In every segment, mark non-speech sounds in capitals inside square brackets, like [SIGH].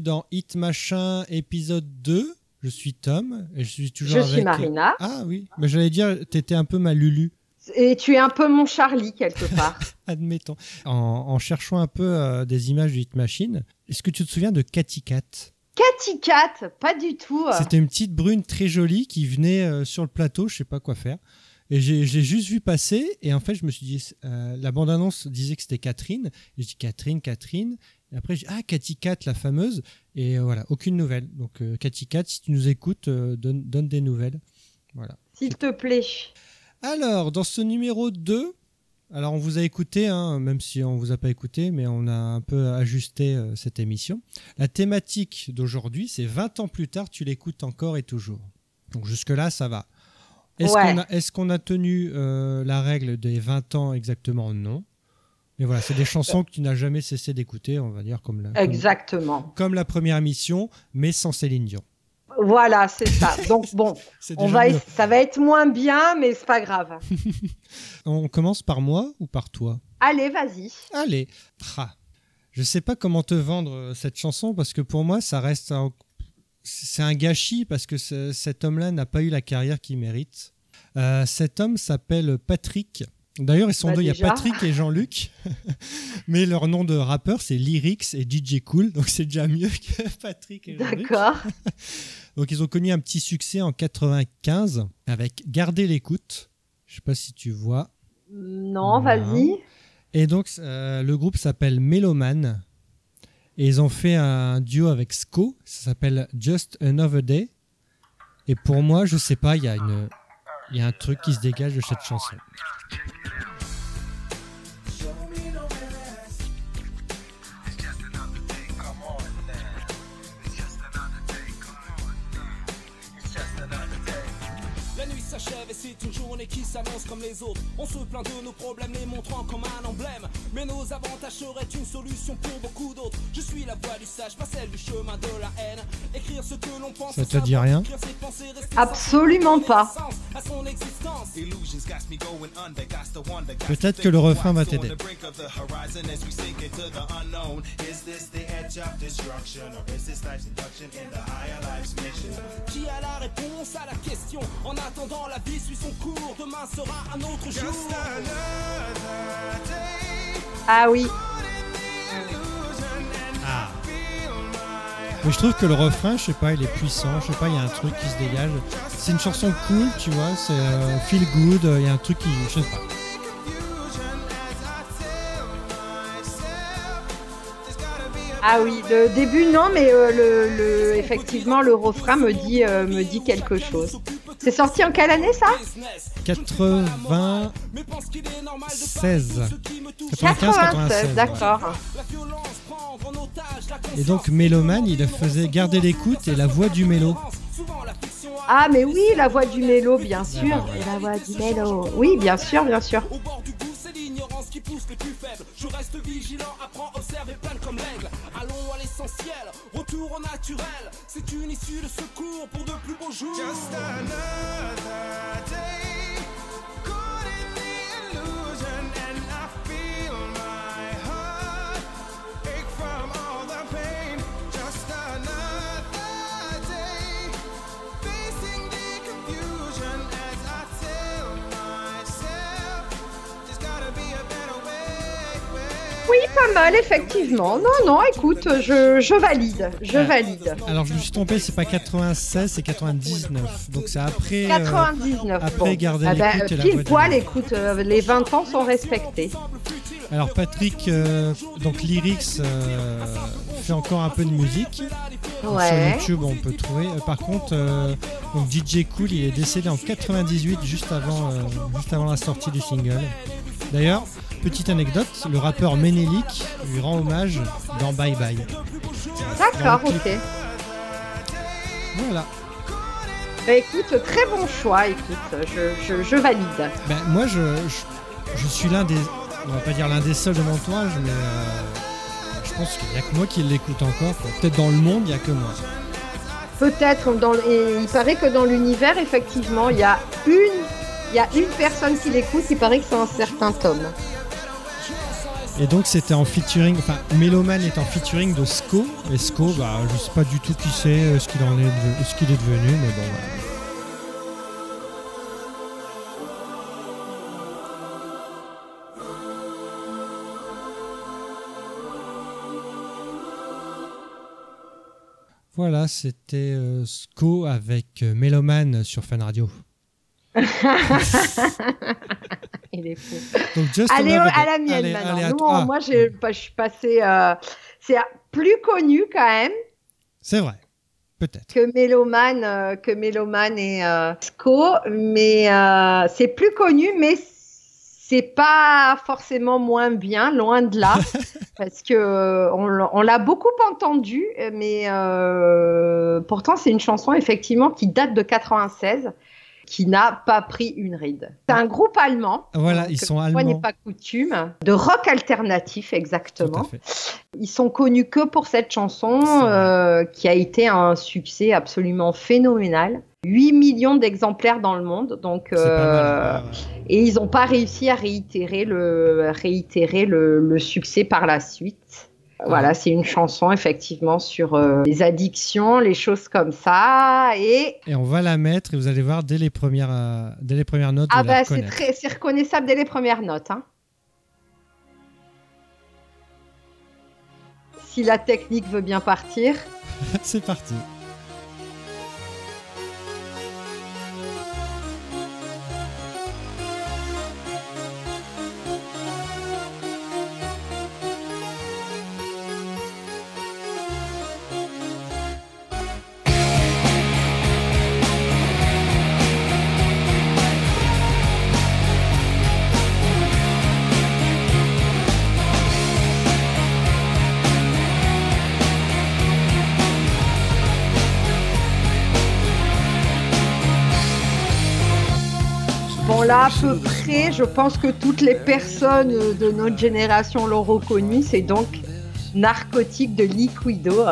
bienvenue dans Hit Machin épisode 2. Je suis Tom et je suis toujours Je avec... suis Marina. Ah oui, mais j'allais dire, t'étais un peu ma Lulu, Et tu es un peu mon Charlie quelque part. [LAUGHS] admettons. En, en cherchant un peu euh, des images du Hit Machine, est-ce que tu te souviens de Cathy Cat? Cathy Cat, pas du tout. C'était une petite brune très jolie qui venait euh, sur le plateau, je sais pas quoi faire. Et j'ai j'ai juste vu passer, et en fait, je me suis dit, euh, la bande-annonce disait que c'était Catherine. Je dis Catherine, Catherine. Et après, je dis, ah, Cathy Cat, la fameuse. Et euh, voilà, aucune nouvelle. Donc, euh, Cathy Cat, si tu nous écoutes, euh, donne, donne des nouvelles. Voilà. S'il te plaît. Alors, dans ce numéro 2, alors on vous a écouté, hein, même si on vous a pas écouté, mais on a un peu ajusté euh, cette émission. La thématique d'aujourd'hui, c'est 20 ans plus tard, tu l'écoutes encore et toujours. Donc jusque-là, ça va. Est-ce Ouais. qu'on a, est-ce qu'on a tenu la règle des 20 ans exactement? Non. Mais voilà, c'est des chansons que tu n'as jamais cessé d'écouter, on va dire, comme la, Exactement. comme la première émission, mais sans Céline Dion. Voilà, c'est ça. [LAUGHS] Donc bon, on va, mieux. ça va être moins bien, mais c'est pas grave. [LAUGHS] On commence par moi ou par toi? Allez, vas-y. Allez. Ah. Je sais pas comment te vendre euh, cette chanson parce que pour moi, ça reste un... C'est un gâchis parce que ce- cet homme-là n'a pas eu la carrière qu'il mérite. Euh, cet homme s'appelle Patrick. D'ailleurs, ils sont Bah, deux. Il y a. Patrick et Jean-Luc. [LAUGHS] Mais leur nom de rappeur, c'est Lyrics et DJ Cool. Donc, c'est déjà mieux que [LAUGHS] Patrick et Jean-Luc. D'accord. [LAUGHS] Donc, ils ont connu un petit succès en 95 avec Garder l'écoute. Je sais pas si tu vois. Non, vas-y. Et donc, euh, le groupe s'appelle Meloman. Et ils ont fait un duo avec Sko. Ça s'appelle Just Another Day. Et pour moi, je sais pas, il y, a une- il y a un truc qui se dégage de cette chanson. Et c'est une journée qui s'annonce comme les autres. On se plaint de nos problèmes, les montrant comme un emblème. Mais nos avantages seraient une solution pour beaucoup d'autres. Je suis la voie du sage, pas celle du chemin de la haine. Écrire ce que l'on pense. Ça te dit rien Absolument pas. sens À son existence. Peut-être que le refrain va t'aider. Qui a la réponse à la question? En attendant, la vie suit son cours. Demain sera un autre jour. Ah oui. Mais je trouve que le refrain, je sais pas, il est puissant. Je sais pas, il y a un truc qui se dégage. C'est une chanson cool, tu vois. C'est euh, feel good. Il y a un truc qui. Je sais pas. Ah oui, le début non, mais euh, le, le- effectivement le refrain me dit euh, me dit quelque chose. C'est sorti en quelle année ça 96. 95, 96. d'accord. Et donc Méloman, il faisait garder l'écoute et la voix du mélo. Ah mais oui, la voix du mélo, bien sûr. Et la voix du mélo. Oui, bien sûr, bien sûr. Je reste vigilant, apprends, observe et plane comme l'aigle. Allons à l'essentiel, retour au naturel. C'est une issue de secours pour de plus beaux jours. Oui, pas mal, effectivement. Non, non, écoute, je, je valide, je valide. Alors je me suis trompé, c'est pas 96, c'est 99. Donc c'est après. euh, 99. après, garder Ah ben, et la pile du poil, écoute, euh, les 20 ans sont respectés. alors Patrick, euh, donc Lyrics euh, fait encore un peu de musique. Ouais. Sur YouTube, on peut trouver. Euh, par contre, euh, donc DJ Cool, il est décédé en 98, juste avant, euh, juste avant la sortie du single. D'ailleurs, petite anecdote, le rappeur Menelik lui rend hommage dans Bye Bye. D'accord, ok. Voilà. Bah, écoute, très bon choix, écoute, je, je, je valide. Ben, moi, je, je, suis l'un des, on va pas dire l'un des seuls de mon entourage, mais euh, je pense qu'il n'y a que moi qui l'écoute encore. Peut-être dans le monde, il n'y a que moi. Peut-être, dans, et il paraît que dans l'univers, effectivement, il y a une, il y a une personne qui l'écoute, il paraît que c'est un certain Tom. Et donc c'était en featuring, enfin Meloman est en featuring de Sko. Et Sko, bah, je sais pas du tout qui c'est, euh, ce qu'il en est, devenu, mais bon. voilà. C'était euh, Sko avec euh, Meloman sur Fan Radio. [LAUGHS] Il est fou. Donc Allez, à la mienne Allez, maintenant. allez, à Nous, toi. Ah, moi, je suis passée. euh, c'est plus connu quand même C'est vrai, peut-être. que Méloman, euh, que Méloman et euh, Sco, mais euh, c'est plus connu, mais c'est pas forcément moins bien, loin de là, [LAUGHS] parce que on, l'a- on l'a beaucoup entendu, mais pourtant c'est une chanson effectivement qui date de 96, qui n'a pas pris une ride. C'est un groupe allemand. Voilà, ils sont allemands. n'est pas coutume, de rock alternatif exactement. Ils sont connus que pour cette chanson euh, qui a été un succès absolument phénoménal. 8 millions d'exemplaires dans le monde, donc euh, mal. ouais, ouais. et ils n'ont pas réussi à réitérer le réitérer le, le succès par la suite. Voilà, c'est une chanson effectivement sur euh, les addictions, les choses comme ça, et Et on va la mettre et vous allez voir dès les premières, euh, dès les premières notes. ah bah c'est très c'est reconnaissable dès les premières notes. Hein. Si la technique veut bien partir. [LAUGHS] C'est parti. À peu près, je pense que toutes les personnes de notre génération l'ont reconnu. C'est donc Narcotique de Liquido,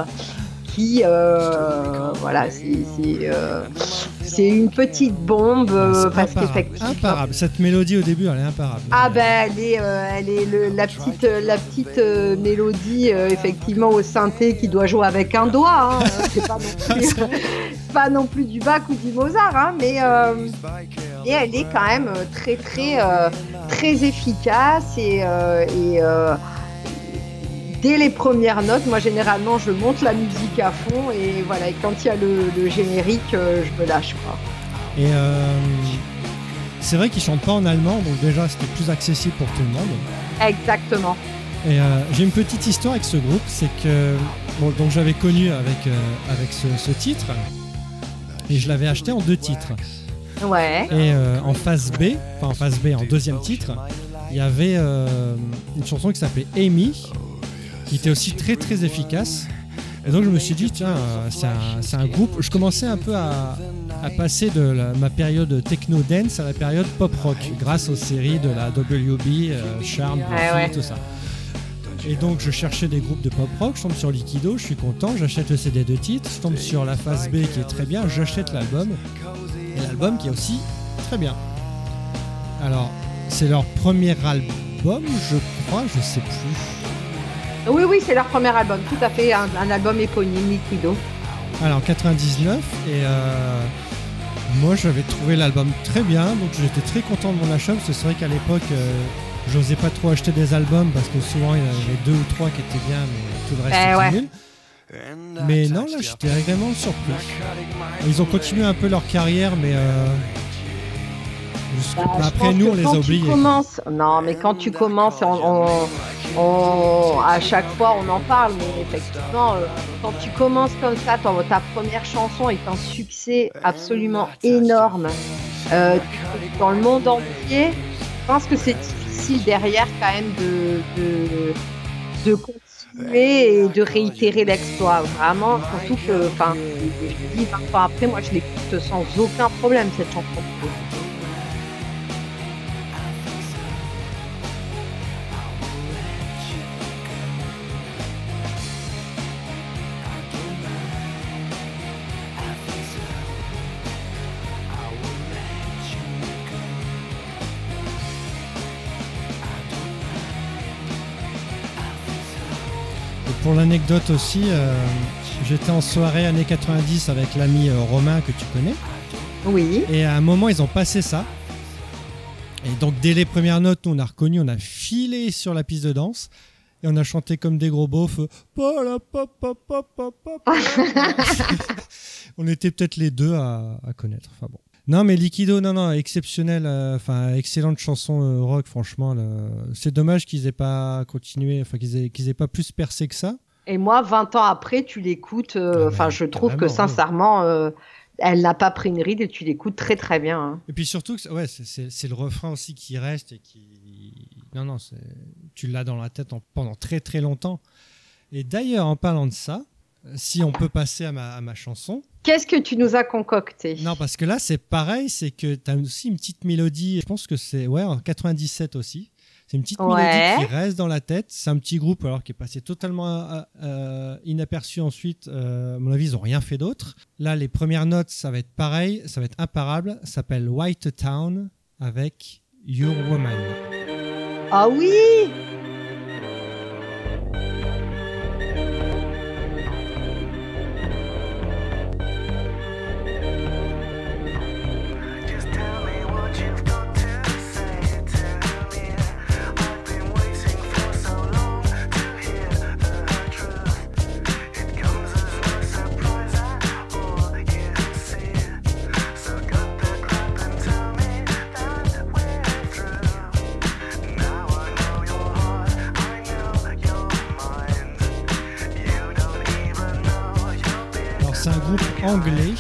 qui, euh, voilà, c'est euh, c'est une petite bombe euh, parce qu'effectivement. imparable. Cette mélodie au début, elle est imparable. Ah ben elle est, elle est le- la petite, la petite mélodie effectivement au synthé qui doit jouer avec un doigt. hein. C'est pas non plus, c'est [LAUGHS] pas non plus du Bach ou du Mozart, hein, mais euh, et elle est quand même euh, très très euh, très efficace et, et dès les premières notes, moi généralement je monte la musique à fond et voilà et quand il y a le, le générique, je me lâche pas. Et c'est vrai qu'ils chantent pas en allemand, donc déjà c'était plus accessible pour tout le monde. Exactement. Et euh, j'ai une petite histoire avec ce groupe, c'est que bon, donc j'avais connu avec euh, avec ce, ce titre et je l'avais acheté en deux titres. Ouais. Et euh, en phase B, enfin en phase B, en deuxième titre, il y avait euh, une chanson qui s'appelait Amy, qui était aussi très très efficace. Et donc je me suis dit, tiens, euh, c'est un, groupe. Je commençais un peu à, à passer de la- ma période techno-dance à la période pop-rock, grâce aux séries de la WB, Charm, Buffy, ouais. tout ça. Et donc je cherchais des groupes de pop-rock, je tombe sur Liquido, je suis content, j'achète le CD de titre, je tombe sur la phase B qui est très bien, j'achète l'album. Et l'album qui est aussi très bien. Alors, c'est leur premier album, je crois, je sais plus. Oui, oui, c'est leur premier album, tout à fait, un, un album éponyme, Liquido. Alors, 99, et euh, moi j'avais trouvé l'album très bien, donc j'étais très content de mon achat, parce que c'est vrai qu'à l'époque, euh, j'osais pas trop acheter des albums, parce que souvent il y en avait deux ou trois qui étaient bien, mais tout le reste Eh était ouais. nul. Mais non, là j'étais vraiment surpris. Ils ont continué un peu leur carrière, mais euh, Bah, après nous on les a oubliés. commences- Non, mais quand tu commences, on, on- on- à chaque fois on en parle, mais effectivement, euh, quand tu commences comme ça, ton- ta première chanson est un succès absolument énorme euh, dans le monde entier. Je pense que c'est difficile derrière quand même de, de, de continuer et de réitérer l'exploit. Vraiment, surtout que, enfin, je dis 20 ans après, moi je l'écoute sans aucun problème cette chanson. Pour l'anecdote aussi, euh, j'étais en soirée années 90 avec l'ami euh, Romain que tu connais. Oui. Et à un moment, ils ont passé ça. Et donc, dès les premières notes, nous, on a reconnu, on a filé sur la piste de danse. Et on a chanté comme des gros beaufs. on était peut-être les deux à, à connaître. Enfin bon. Non, mais Liquido, non, non, exceptionnel. euh, Enfin, excellente chanson euh, rock, franchement. C'est dommage qu'ils aient pas continué, enfin, qu'ils aient, qu'ils aient pas plus percé que ça. Et moi, 20 ans après, tu l'écoutes. euh, Ah, Enfin, je trouve que sincèrement, elle n'a pas pris une ride et tu l'écoutes très très bien. hein. Et puis surtout, que, ouais, c'est- le refrain aussi qui reste et qui. Non, non, tu l'as dans la tête en- pendant très très longtemps. Et d'ailleurs, en parlant de ça, si on peut passer à ma, à ma chanson. Qu'est-ce que tu nous as concocté? Non, parce que là, c'est pareil, c'est que tu as aussi une petite mélodie. Je pense que c'est ouais, en 97 aussi. C'est une petite Ouais. mélodie qui reste dans la tête. C'est un petit groupe alors qui est passé totalement euh, euh, inaperçu ensuite. Euh, à mon avis, ils n'ont rien fait d'autre. Là, les premières notes, ça va être pareil, ça va être imparable. Ça s'appelle White Town avec Your Woman. Ah oui anglais.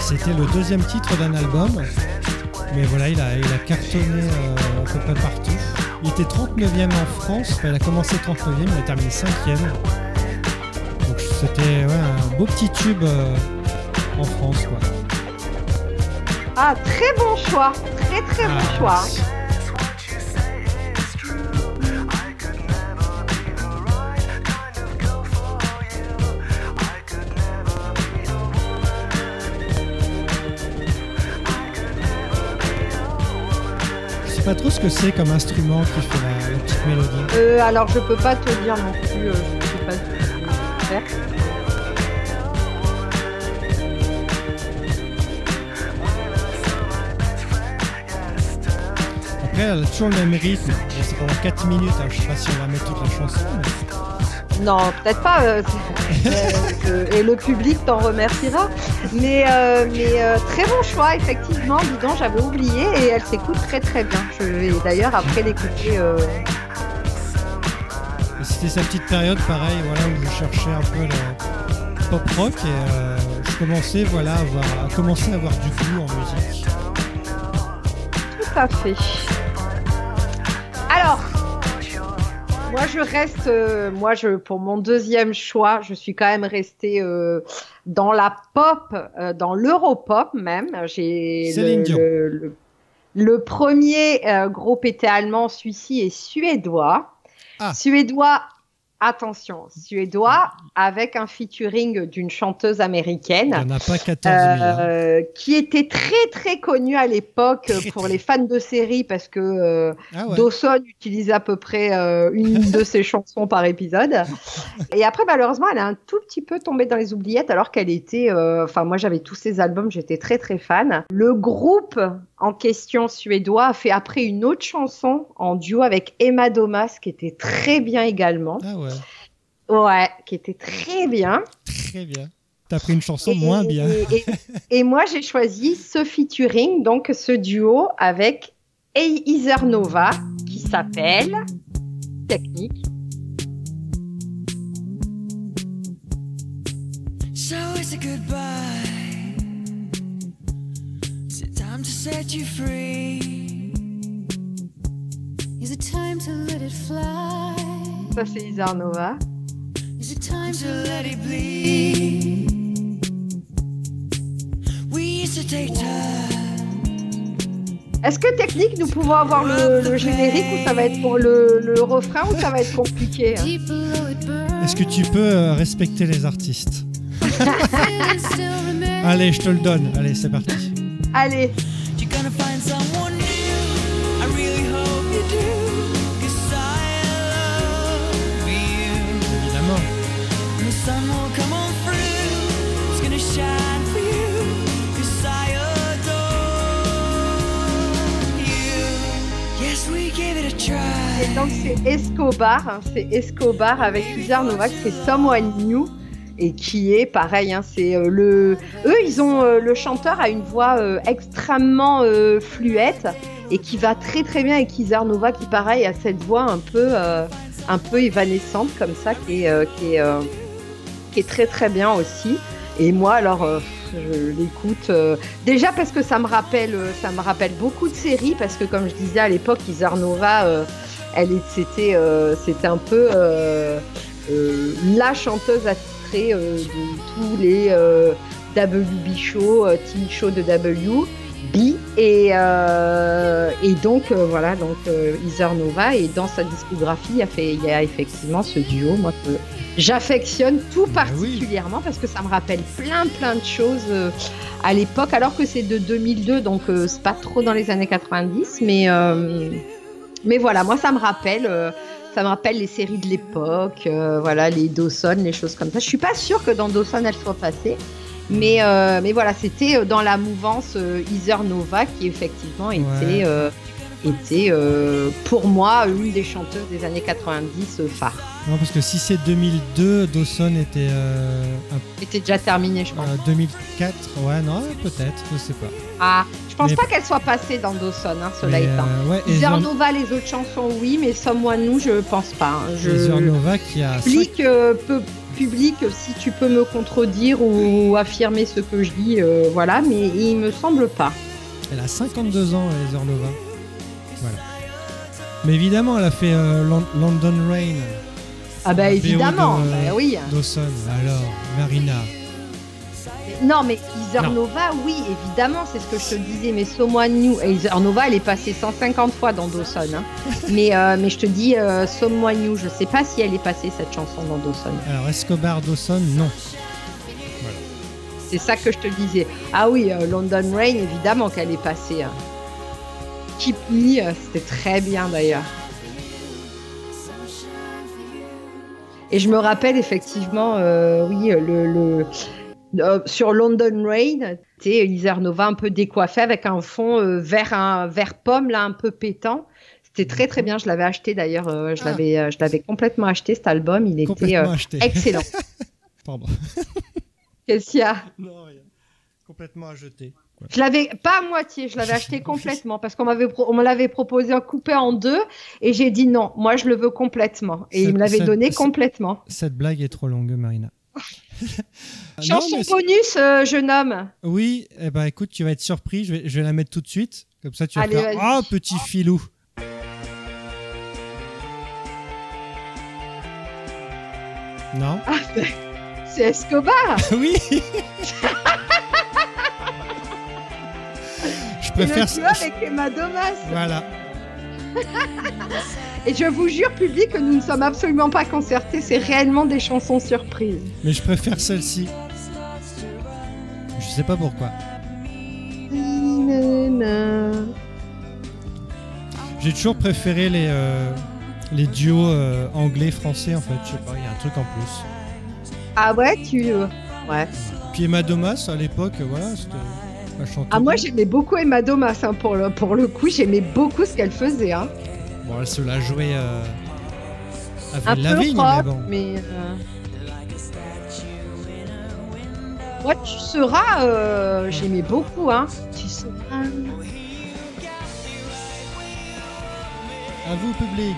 C'était le deuxième titre d'un album. Mais voilà, il a, il a cartonné euh, à peu près partout. Il était 39e en France. Enfin, il a commencé 39e, il a terminé 5e. Donc c'était ouais, un beau petit tube euh, en France. Quoi. Ah, très bon choix Très très bon Ah, choix merci. Pas trop ce que c'est comme instrument qui fait la, petite mélodie. Euh, alors, je peux pas te dire non plus. euh, je sais pas faire. Après, elle a toujours le même rythme. C'est pendant 4 minutes. hein. Je sais pas si on va mettre toute la chanson. mais- Non, peut-être pas. euh, [LAUGHS] euh, et le public t'en remerciera. Mais, euh, mais très bon choix, effectivement. Dis donc, j'avais oublié et elle s'écoute très très bien. Je vais d'ailleurs après l'écouter. C'était sa petite période, pareil, voilà, où je cherchais un peu le pop rock et je commençais, voilà, à, avoir, à commencer à avoir du goût en musique. Tout à fait. Moi je reste, euh, moi je pour mon deuxième choix, je suis quand même restée euh, dans la pop, euh, dans l'europop même. J'ai le- le premier euh, groupe était allemand, celui-ci est suédois. Ah. Suédois. Attention, suédois avec un featuring d'une chanteuse américaine. Il en a pas 14 000. hein. Euh, qui était très très connu à l'époque pour très. les fans de série parce que euh, Ah ouais. Dawson utilisait à peu près euh, une de ses [LAUGHS] chansons par épisode. Et après, malheureusement, elle a un tout petit peu tombé dans les oubliettes alors qu'elle était. Enfin, moi, j'avais tous ses albums, j'étais très très fan. Le groupe en question suédois a fait après une autre chanson en duo avec Emma Domas qui était très bien également. Ah ouais, Ouais, qui était très bien. très bien. T'as pris une chanson Et- moins bien. Et, et- et moi, j'ai choisi ce featuring, donc ce duo avec Eizer Nova, qui s'appelle Technique. So it's a goodbye. Is it time to set you free? Is it time to let it fly? Ça, c'est Eizer Nova. Is it time To let it bleed? We used to take turns. Est-ce que Technique, nous pouvons avoir le, le générique ou ça va être pour le, le refrain ou ça va être compliqué hein? Est-ce que tu peux euh, respecter les artistes? [LAUGHS] Allez, je te le donne. Allez, c'est parti. Allez. Et donc c'est Escobar, hein, c'est Escobar avec plusieurs Novak, c'est Someone New et qui est pareil, hein, c'est euh, le, eux ils ont euh, le chanteur a une voix euh, extrêmement fluette et qui va très très bien avec Isar Nova qui pareil a cette voix un peu un peu évanescente comme ça qui est qui est qui est très très bien aussi. Et moi alors je l'écoute déjà parce que ça me rappelle ça me rappelle beaucoup de séries parce que comme je disais à l'époque Isar Nova euh, elle c'était un peu la chanteuse euh, de tous les euh, WB shows, euh, TV shows de WB. Et, et donc, voilà, donc Heather Nova. Et dans sa discographie, il y a, fait, il y a effectivement ce duo, moi, que j'affectionne tout oui. particulièrement parce que ça me rappelle plein, plein de choses à l'époque, alors que c'est de 2002, donc c'est pas trop dans les années 90. Mais, mais voilà, moi, ça me rappelle. Ça me rappelle les séries de l'époque, euh, voilà, les Dawson, les choses comme ça. Je suis pas sûre que dans Dawson elle soit passée, mais, euh, mais voilà, c'était euh, dans la mouvance euh, Nova qui effectivement était, Ouais. était pour moi une des chanteuses des années 90 euh, phares. Non, parce que si c'est 2002, Dawson était euh, Était déjà terminée, je pense. euh, 2004. Ouais, non, peut-être, je sais pas. Ah, je pense mais- pas qu'elle soit passée dans Dawson, hein, cela étant. euh, ouais, Nova, les autres chansons, oui, mais Someone New, je pense pas. hein. Je... Heather Nova qui a public, euh, peu- public, si tu peux me contredire ou affirmer ce que je dis, euh, voilà, mais il me semble pas. elle a 52 ans, Heather Nova. Voilà. Mais évidemment, elle a fait euh, Lon- London Rain, Ah bah évidemment, de- bah oui. Dawson. Alors, Marina. Non mais Heather. Nova, oui, évidemment, c'est ce que je te disais, mais Someone New, et Heather Nova, elle est passée 150 fois dans Dawson, hein. [LAUGHS] mais, euh, mais je te dis euh, Someone New, je sais pas si elle est passée cette chanson dans Dawson. Alors, Escobar Dawson, non. C'est ça que je te disais. Ah oui, euh, London Rain, évidemment qu'elle est passée. hein. Keep Me, euh, c'était très bien d'ailleurs. Et je me rappelle effectivement, euh, oui, le, le- euh, sur London Rain, c'était Heather Nova un peu décoiffée avec un fond euh, vert, un vert pomme là un peu pétant. C'était très très bien. Je l'avais acheté d'ailleurs. euh, je Ah. l'avais, euh, je l'avais complètement acheté cet album. Il était Complètement euh, acheté. excellent. [LAUGHS] Pardon. Qu'est-ce qu'il y a? Non, rien. Complètement à jeter. Je l'avais pas à moitié, je l'avais acheté [LAUGHS] complètement parce qu'on m'avait on me l'avait proposé en coupé en deux et j'ai dit non, moi je le veux complètement et il me l'avait donné complètement. Cette blague est trop longue, Marina. [LAUGHS] Ah, non, Chanson c'est- bonus, euh, jeune homme. Oui, eh ben écoute, tu vas être surpris. Je vais, je vais la mettre tout de suite. Comme ça, tu vas Allez, faire vas-y. Ah, petit filou. Non C'est Escobar. [LAUGHS] Oui Préfère le duo ça. avec Emma Domas. Voilà. [LAUGHS] Et je vous jure, public, que nous ne sommes absolument pas concertés. C'est réellement des chansons surprises. Mais je préfère celle-ci. Je sais pas pourquoi. J'ai toujours préféré les, euh, les duos euh, anglais-français en fait. Je sais pas, il y a un truc en plus. Ah ouais, tu. Ouais. Puis Emma Domas à l'époque, voilà, c'était. Ah, moi j'aimais beaucoup Emma Domas hein, pour, le, pour le coup. J'aimais beaucoup ce qu'elle faisait. Hein. Bon, elle se l'a joué euh, Un avec peu Lavigne, mais rock, bon. mais. euh, Moi, tu seras. euh, J'aimais beaucoup, hein. Tu seras. À vous, public.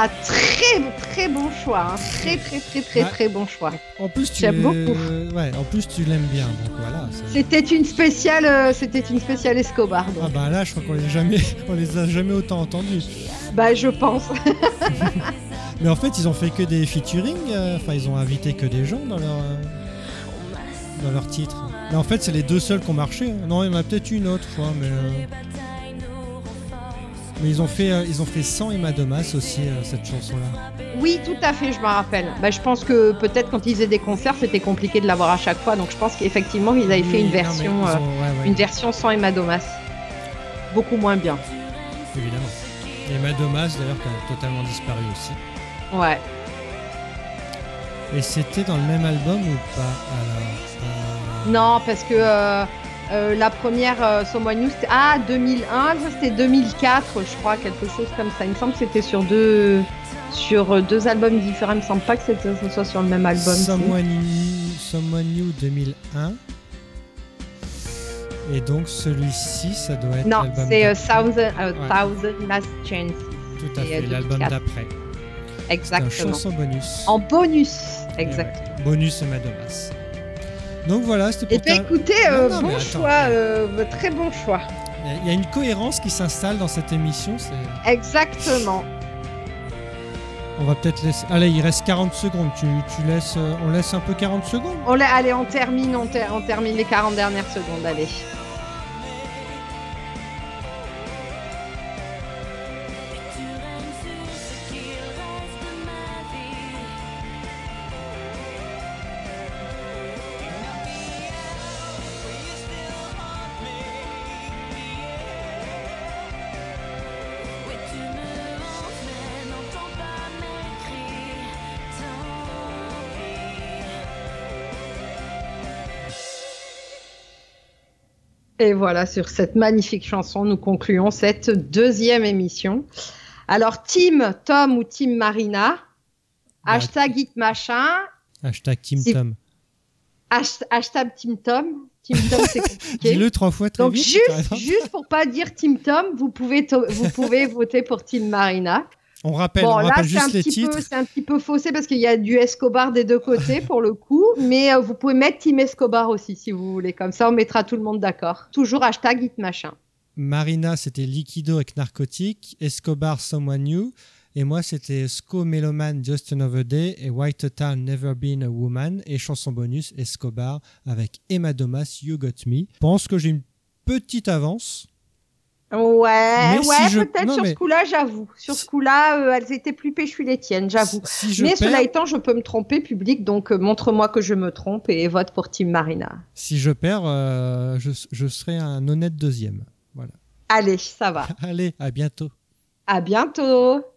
Ah, très, très bon choix. hein. Très, très, très, très, Ouais. très bon choix. En plus, tu J'aime beaucoup. Ouais, en plus tu l'aimes bien, donc voilà. c'est- C'était une spéciale, euh, c'était une spéciale Escobar. donc. Ah bah là, je crois qu'on les, jamais... [LAUGHS] on les a jamais autant entendus. Bah, je pense. [LAUGHS] Mais en fait, ils ont fait que des featuring. euh, Enfin, ils ont invité que des gens dans leur euh, dans leur titre. Mais en fait, c'est les deux seuls qui ont marché. hein. Non, il y en a peut-être une autre fois, mais euh, mais ils ont fait euh, ils ont fait sans Emma Domas aussi euh, cette chanson-là. Oui, tout à fait, je me rappelle. Bah, je pense que peut-être quand ils faisaient des concerts, c'était compliqué de l'avoir à chaque fois. Donc je pense qu'effectivement, ils avaient fait une non, version, euh, ont- ouais, ouais, une version sans Emma Domas. Beaucoup moins bien. évidemment. Et Madomas, d'ailleurs, qui a totalement disparu aussi. Ouais. Et c'était dans le même album ou pas alors Euh, Non, parce que euh, la première euh, Someone New, c'était ah 2001, ça c'était 2004, je crois, quelque chose comme ça. Il me semble que c'était sur deux sur euh, deux albums différents. Il me semble pas que ce soit sur le même album. Someone New, Someone New 2001. Et donc celui-ci, ça doit être Non, c'est d'après. Thousand, euh, Ouais. Thousand Last Chances. Tout à fait, euh, l'album 2004. d'après. Exactement. chanson bonus. En bonus. Et Exact. ouais, Bonus et Madomas. Donc voilà, c'était Et pour bien ta- écoutez, euh, non, bon attends, choix, euh, très bon choix. Il y a- une cohérence qui s'installe dans cette émission. c'est- Exactement. On va peut-être laisser. Allez, il reste 40 secondes. Tu, tu laisses, euh, on laisse un peu 40 secondes. On l'a- allez, on termine, on, ter- on termine les 40 dernières secondes, allez. Et voilà, sur cette magnifique chanson, nous concluons cette deuxième émission. Alors, Team Tom ou Team Marina, Bah, hashtag it machin, Hashtag Team Si- Tom. hash- hashtag Team Tom. Team Tom, c'est [LAUGHS] compliqué. Dis-le trois fois très Donc, vite. juste, juste pour pas dire Team Tom, vous pouvez, vous pouvez [LAUGHS] voter pour Team Marina. On rappelle, Bon, on là, rappelle c'est un, juste les petit titres. peu, c'est un petit peu faussé parce qu'il y a du Escobar des deux côtés pour le coup, mais euh, vous pouvez mettre Team Escobar aussi si vous voulez. Comme ça, on mettra tout le monde d'accord. Toujours hashtag it machin. Marina, c'était Liquido avec Narcotique. Escobar, Someone New. Et moi, c'était Sco Meloman, Just Another Day. Et White Town, Never Been a Woman. Et chanson bonus, Escobar avec Emma Domas, You Got Me. Je pense que j'ai une petite avance. Ouais, Mais ouais, si peut-être sur mais- ce coup-là, j'avoue. Sur ce coup-là, euh, elles étaient plus péchues les tiennes, j'avoue. Si Mais perds, cela étant, je peux me tromper, public, donc euh, montre-moi que je me trompe et vote pour Team Marina. si je perds euh, je, je serai un honnête deuxième. Voilà. Allez, ça va. [LAUGHS] Allez, à bientôt. À bientôt.